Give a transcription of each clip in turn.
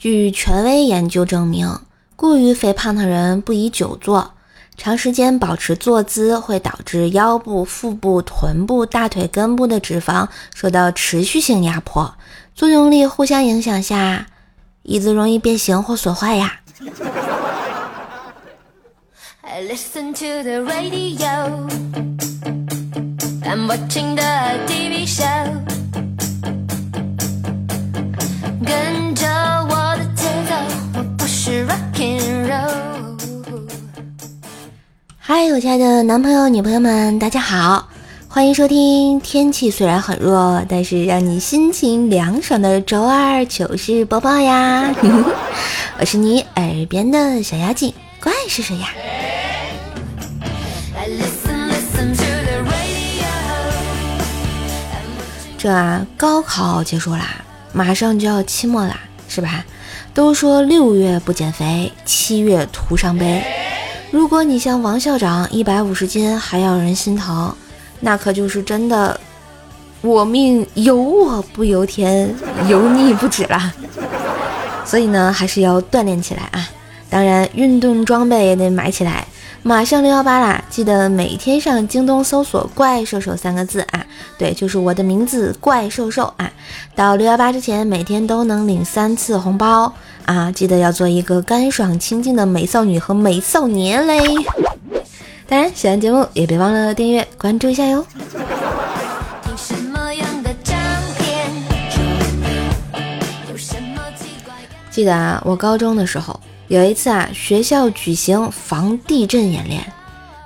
据权威研究证明，过于肥胖的人不宜久坐，长时间保持坐姿会导致腰部、腹部、臀部、大腿根部的脂肪受到持续性压迫，作用力互相影响下，椅子容易变形或损坏呀。嗨，我亲爱的男朋友、女朋友们，大家好，欢迎收听。天气虽然很热，但是让你心情凉爽的周二糗事播报呀！我是你耳边的小妖精，怪是谁呀？这啊，高考结束啦，马上就要期末啦，是吧？都说六月不减肥，七月徒伤悲。如果你像王校长一百五十斤还要人心疼，那可就是真的，我命由我不由天，油腻不止啦。所以呢，还是要锻炼起来啊！当然，运动装备也得买起来。马上六幺八啦，记得每天上京东搜索“怪兽兽”三个字啊，对，就是我的名字怪兽兽啊。到六幺八之前，每天都能领三次红包啊！记得要做一个干爽清静的美少女和美少年嘞。当然，喜欢节目也别忘了订阅关注一下哟。记得啊，我高中的时候。有一次啊，学校举行防地震演练，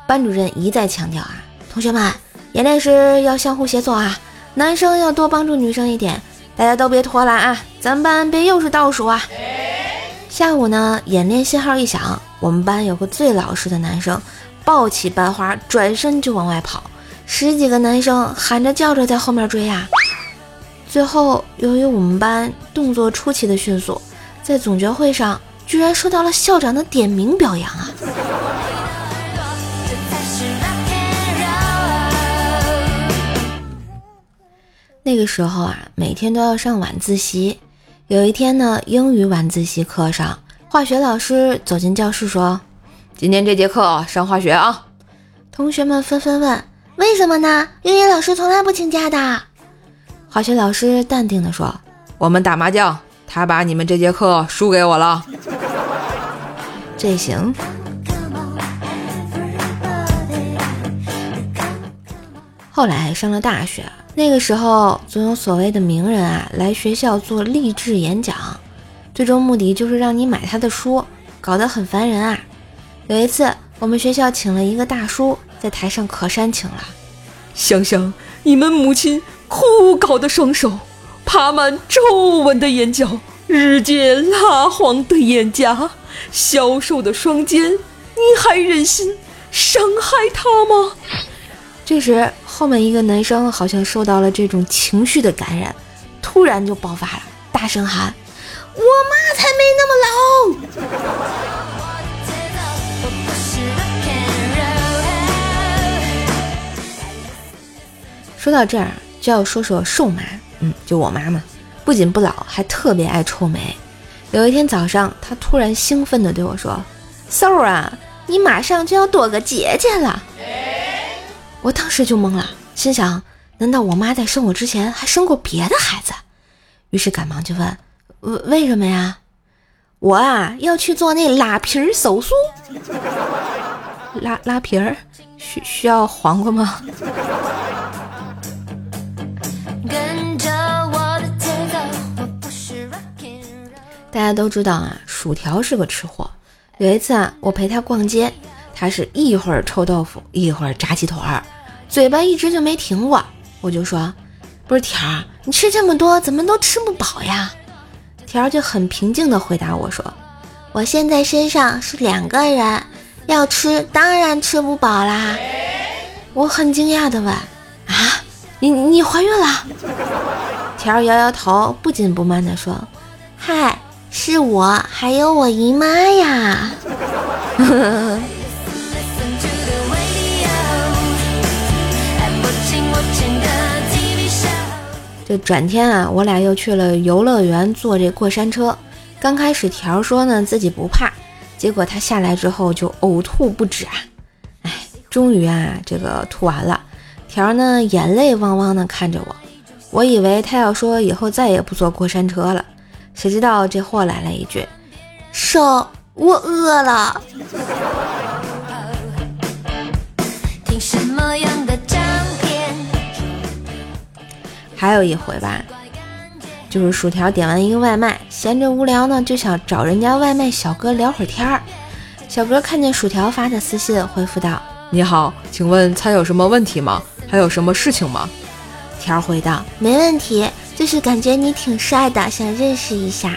班主任一再强调啊，同学们演练时要相互协作啊，男生要多帮助女生一点，大家都别拖拉啊，咱们班别又是倒数啊。下午呢，演练信号一响，我们班有个最老实的男生，抱起班花转身就往外跑，十几个男生喊着叫着在后面追啊。最后由于我们班动作出奇的迅速，在总结会上。居然受到了校长的点名表扬啊！那个时候啊，每天都要上晚自习。有一天呢，英语晚自习课上，化学老师走进教室说：“今天这节课上化学啊！”同学们纷纷问：“为什么呢？英语老师从来不请假的。”化学老师淡定地说：“我们打麻将。”他把你们这节课输给我了，这行。后来上了大学，那个时候总有所谓的名人啊来学校做励志演讲，最终目的就是让你买他的书，搞得很烦人啊。有一次我们学校请了一个大叔在台上可煽情了，想想你们母亲枯槁的双手。爬满皱纹的眼角，日渐蜡黄的眼颊，消瘦的双肩，你还忍心伤害他吗？这时，后面一个男生好像受到了这种情绪的感染，突然就爆发了，大声喊：“我妈才没那么老！”说到这儿，就要说说瘦妈。嗯，就我妈妈，不仅不老，还特别爱臭美。有一天早上，她突然兴奋地对我说：“瘦儿啊，你马上就要多个姐姐了。”我当时就懵了，心想：难道我妈在生我之前还生过别的孩子？于是赶忙就问：“为为什么呀？”我啊，要去做那拉皮儿手术。拉拉皮儿需需要黄瓜吗？跟大家都知道啊，薯条是个吃货。有一次啊，我陪他逛街，他是一会儿臭豆腐，一会儿炸鸡腿儿，嘴巴一直就没停过。我就说：“不是条儿，你吃这么多，怎么都吃不饱呀？”条儿就很平静地回答我说：“我现在身上是两个人，要吃当然吃不饱啦。”我很惊讶地问：“啊，你你怀孕了？”条儿摇摇头，不紧不慢地说：“嗨。”是我，还有我姨妈呀。这转天啊，我俩又去了游乐园坐这过山车。刚开始条说呢自己不怕，结果他下来之后就呕吐不止啊！哎，终于啊这个吐完了，条呢眼泪汪汪的看着我，我以为他要说以后再也不坐过山车了，谁知道这货来了一句：“瘦，我饿了。”还有一回吧，就是薯条点完一个外卖，闲着无聊呢，就想找人家外卖小哥聊会儿天儿。小哥看见薯条发的私信，回复道：“你好，请问餐有什么问题吗？还有什么事情吗？”条回道：“没问题，就是感觉你挺帅的，想认识一下。”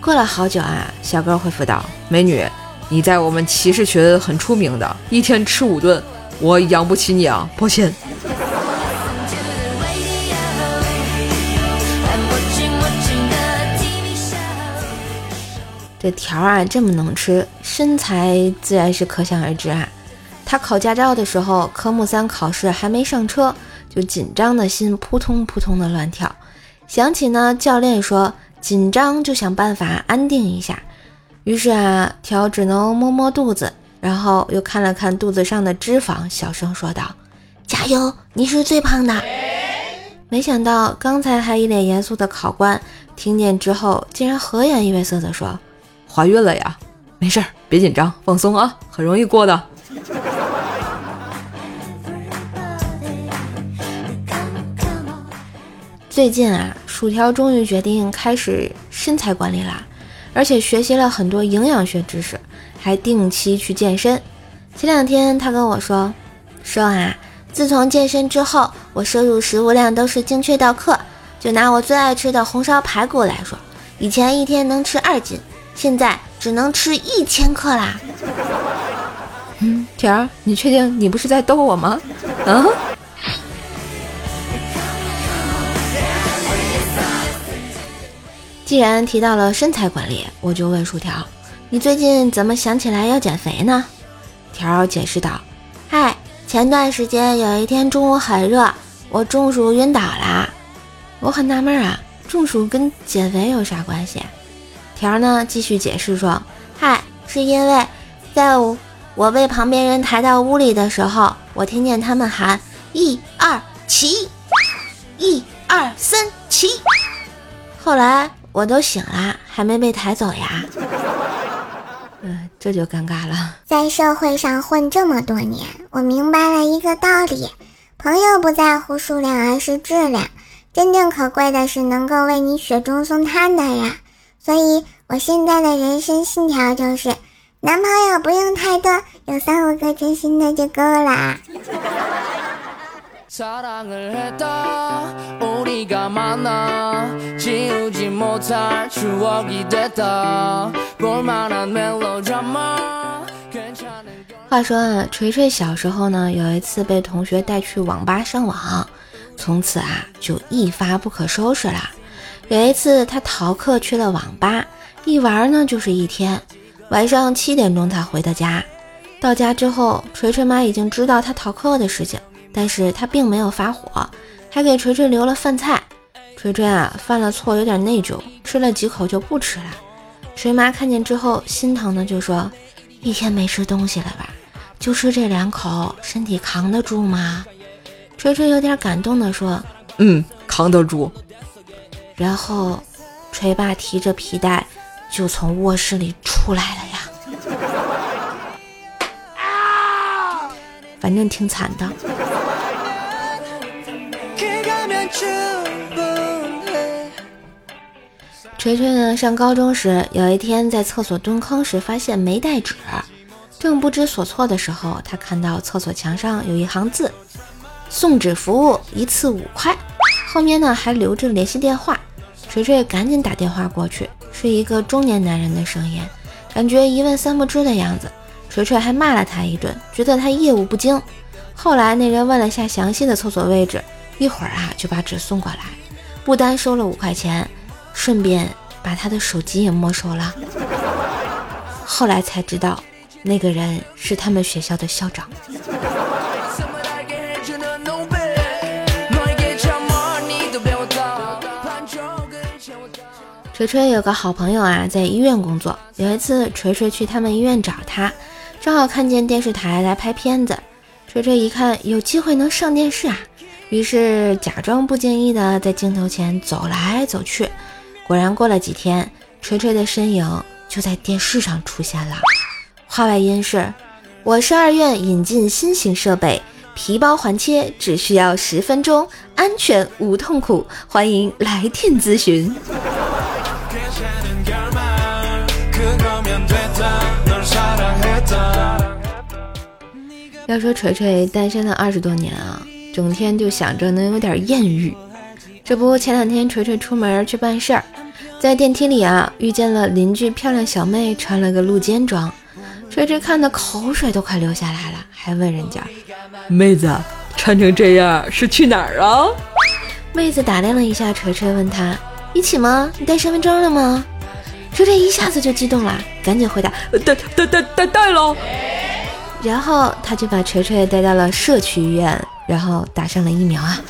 过了好久啊，小哥回复道：“美女，你在我们骑士群很出名的，一天吃五顿，我养不起你啊，抱歉。”这条啊这么能吃，身材自然是可想而知啊。他考驾照的时候，科目三考试还没上车，就紧张的心扑通扑通的乱跳。想起呢教练说紧张就想办法安定一下，于是啊条只能摸摸肚子，然后又看了看肚子上的脂肪，小声说道：“加油，你是最胖的。”没想到刚才还一脸严肃的考官听见之后，竟然和颜悦色的说。怀孕了呀？没事儿，别紧张，放松啊，很容易过的。最近啊，薯条终于决定开始身材管理啦，而且学习了很多营养学知识，还定期去健身。前两天他跟我说：“说啊，自从健身之后，我摄入食物量都是精确到克。就拿我最爱吃的红烧排骨来说，以前一天能吃二斤。”现在只能吃一千克啦。嗯，甜儿，你确定你不是在逗我吗？啊？既然提到了身材管理，我就问薯条：“你最近怎么想起来要减肥呢？”条解释道：“嗨，前段时间有一天中午很热，我中暑晕倒啦。”我很纳闷啊，中暑跟减肥有啥关系？条呢继续解释说：“嗨，是因为在我被旁边人抬到屋里的时候，我听见他们喊一二起，一二三起。后来我都醒了，还没被抬走呀。嗯，这就尴尬了。在社会上混这么多年，我明白了一个道理：朋友不在乎数量，而是质量。真正可贵的是能够为你雪中送炭的人。”所以，我现在的人生信条就是：男朋友不用太多，有三五个真心的就够话说啊，锤锤小时候呢，有一次被同学带去网吧上网，从此啊，就一发不可收拾了。有一次，他逃课去了网吧，一玩呢就是一天。晚上七点钟，才回的家。到家之后，锤锤妈已经知道他逃课的事情，但是他并没有发火，还给锤锤留了饭菜。锤锤啊，犯了错，有点内疚，吃了几口就不吃了。锤妈看见之后，心疼的就说：“一天没吃东西了吧？就吃这两口，身体扛得住吗？”锤锤有点感动的说：“嗯，扛得住。”然后，锤爸提着皮带就从卧室里出来了呀！反正挺惨的。锤锤呢，上高中时有一天在厕所蹲坑时发现没带纸，正不知所措的时候，他看到厕所墙上有一行字：“送纸服务一次五块。”后面呢还留着联系电话。锤锤赶紧打电话过去，是一个中年男人的声音，感觉一问三不知的样子。锤锤还骂了他一顿，觉得他业务不精。后来那人问了下详细的厕所位置，一会儿啊就把纸送过来，不单收了五块钱，顺便把他的手机也没收了。后来才知道，那个人是他们学校的校长。锤锤有个好朋友啊，在医院工作。有一次，锤锤去他们医院找他，正好看见电视台来拍片子。锤锤一看有机会能上电视啊，于是假装不经意的在镜头前走来走去。果然，过了几天，锤锤的身影就在电视上出现了。话外音是：我是二院引进新型设备。皮包环切只需要十分钟，安全无痛苦，欢迎来电咨询。要说锤锤单身了二十多年啊，整天就想着能有点艳遇。这不，前两天锤锤出门去办事儿，在电梯里啊遇见了邻居漂亮小妹，穿了个露肩装，锤锤看的口水都快流下来了，还问人家。妹子，穿成这样是去哪儿啊？妹子打量了一下锤锤，问他一起吗？你带身份证了吗？锤锤一下子就激动了，赶紧回答带带带带带了。然后他就把锤锤带到了社区医院，然后打上了疫苗啊。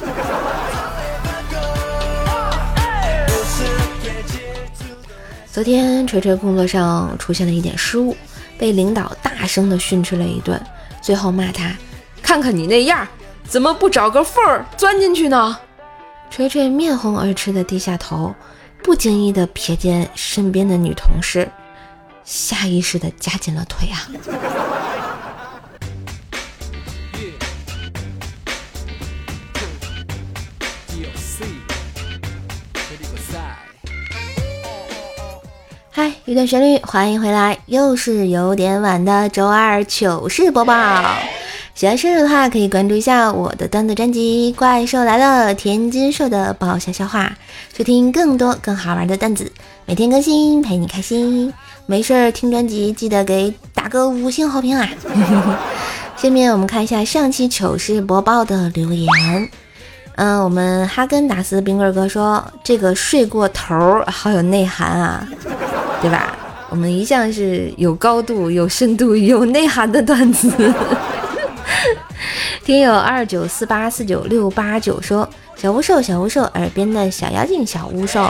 昨天锤锤工作上出现了一点失误，被领导大声的训斥了一顿，最后骂他。看看你那样，怎么不找个缝儿钻进去呢？锤锤面红耳赤的低下头，不经意的瞥见身边的女同事，下意识的夹紧了腿啊。嗨，一段旋律，欢迎回来，又是有点晚的周二糗事播报。喜欢生日的话，可以关注一下我的段子专辑《怪兽来了》，天津兽的爆笑笑话，收听更多更好玩的段子，每天更新陪你开心。没事儿听专辑，记得给打个五星好评啊！下面我们看一下上期糗事播报的留言。嗯，我们哈根达斯冰棍哥说这个睡过头，好有内涵啊，对吧？我们一向是有高度、有深度、有内涵的段子。听友二九四八四九六八九说：“小巫兽，小巫兽，耳边的小妖精，小巫兽，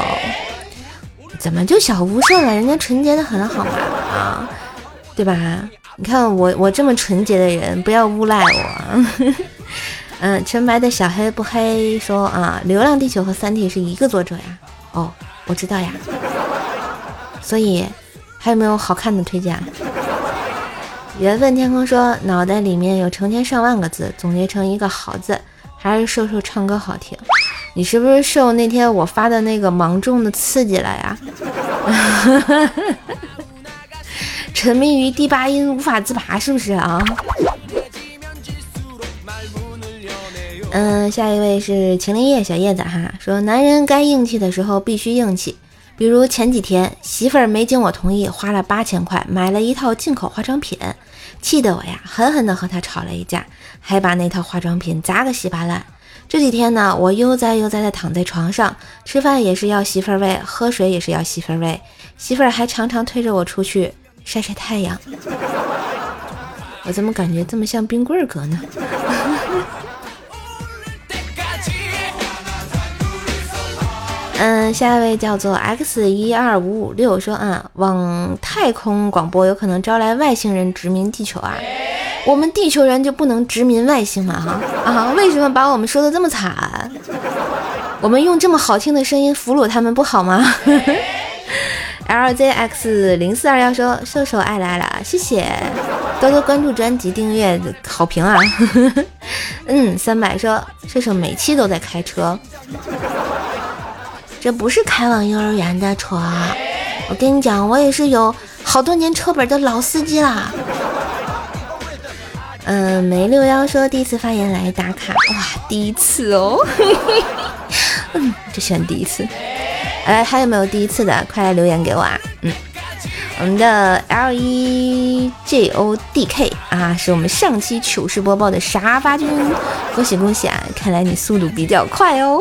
怎么就小巫兽了？人家纯洁的很，好吗？啊，对吧？你看我，我这么纯洁的人，不要诬赖我。嗯，纯白的小黑不黑说啊，《流浪地球》和《三体》是一个作者呀？哦，我知道呀。所以还有没有好看的推荐？” 缘分天空说：“脑袋里面有成千上万个字，总结成一个好字，还是瘦瘦唱歌好听。你是不是受那天我发的那个芒种的刺激了呀？沉迷于第八音无法自拔，是不是啊？嗯，下一位是晴林叶小叶子哈，说男人该硬气的时候必须硬气。”比如前几天，媳妇儿没经我同意，花了八千块买了一套进口化妆品，气得我呀狠狠地和她吵了一架，还把那套化妆品砸个稀巴烂。这几天呢，我悠哉悠哉地躺在床上，吃饭也是要媳妇儿喂，喝水也是要媳妇儿喂，媳妇儿还常常推着我出去晒晒太阳。我怎么感觉这么像冰棍儿哥呢？嗯，下一位叫做 x 一二五五六说啊，往太空广播有可能招来外星人殖民地球啊，我们地球人就不能殖民外星吗？哈啊，为什么把我们说的这么惨？我们用这么好听的声音俘虏他们不好吗？LZX 零四二幺说，射手爱来了，谢谢，多多关注专辑、订阅、好评啊。嗯，三百说，射手每期都在开车。这不是开往幼儿园的车，我跟你讲，我也是有好多年车本的老司机啦。嗯，梅六幺说第一次发言来打卡，哇，第一次哦，嗯，就选第一次。哎，还有没有第一次的？快来留言给我啊！嗯，我们的 L E J O D K 啊，是我们上期糗事播报的沙发君，恭喜恭喜啊！看来你速度比较快哦。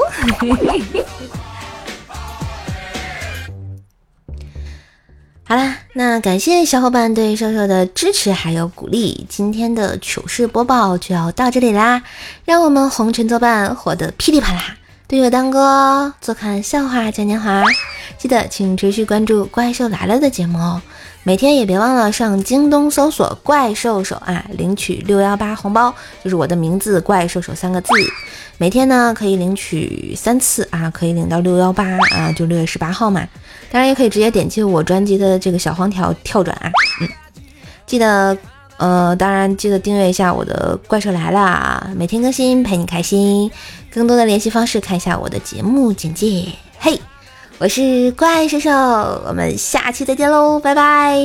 那感谢小伙伴对瘦瘦的支持还有鼓励，今天的糗事播报就要到这里啦，让我们红尘作伴，活得噼里啪啦，对月当歌，坐看笑话嘉年华。记得请持续关注《怪兽来了》的节目哦。每天也别忘了上京东搜索“怪兽手”啊，领取六幺八红包，就是我的名字“怪兽手”三个字。每天呢可以领取三次啊，可以领到六幺八啊，就六月十八号嘛。当然也可以直接点击我专辑的这个小黄条跳转啊。嗯，记得呃，当然记得订阅一下我的《怪兽来了》，每天更新陪你开心。更多的联系方式看一下我的节目简介。嘿。我是怪兽兽，我们下期再见喽，拜拜。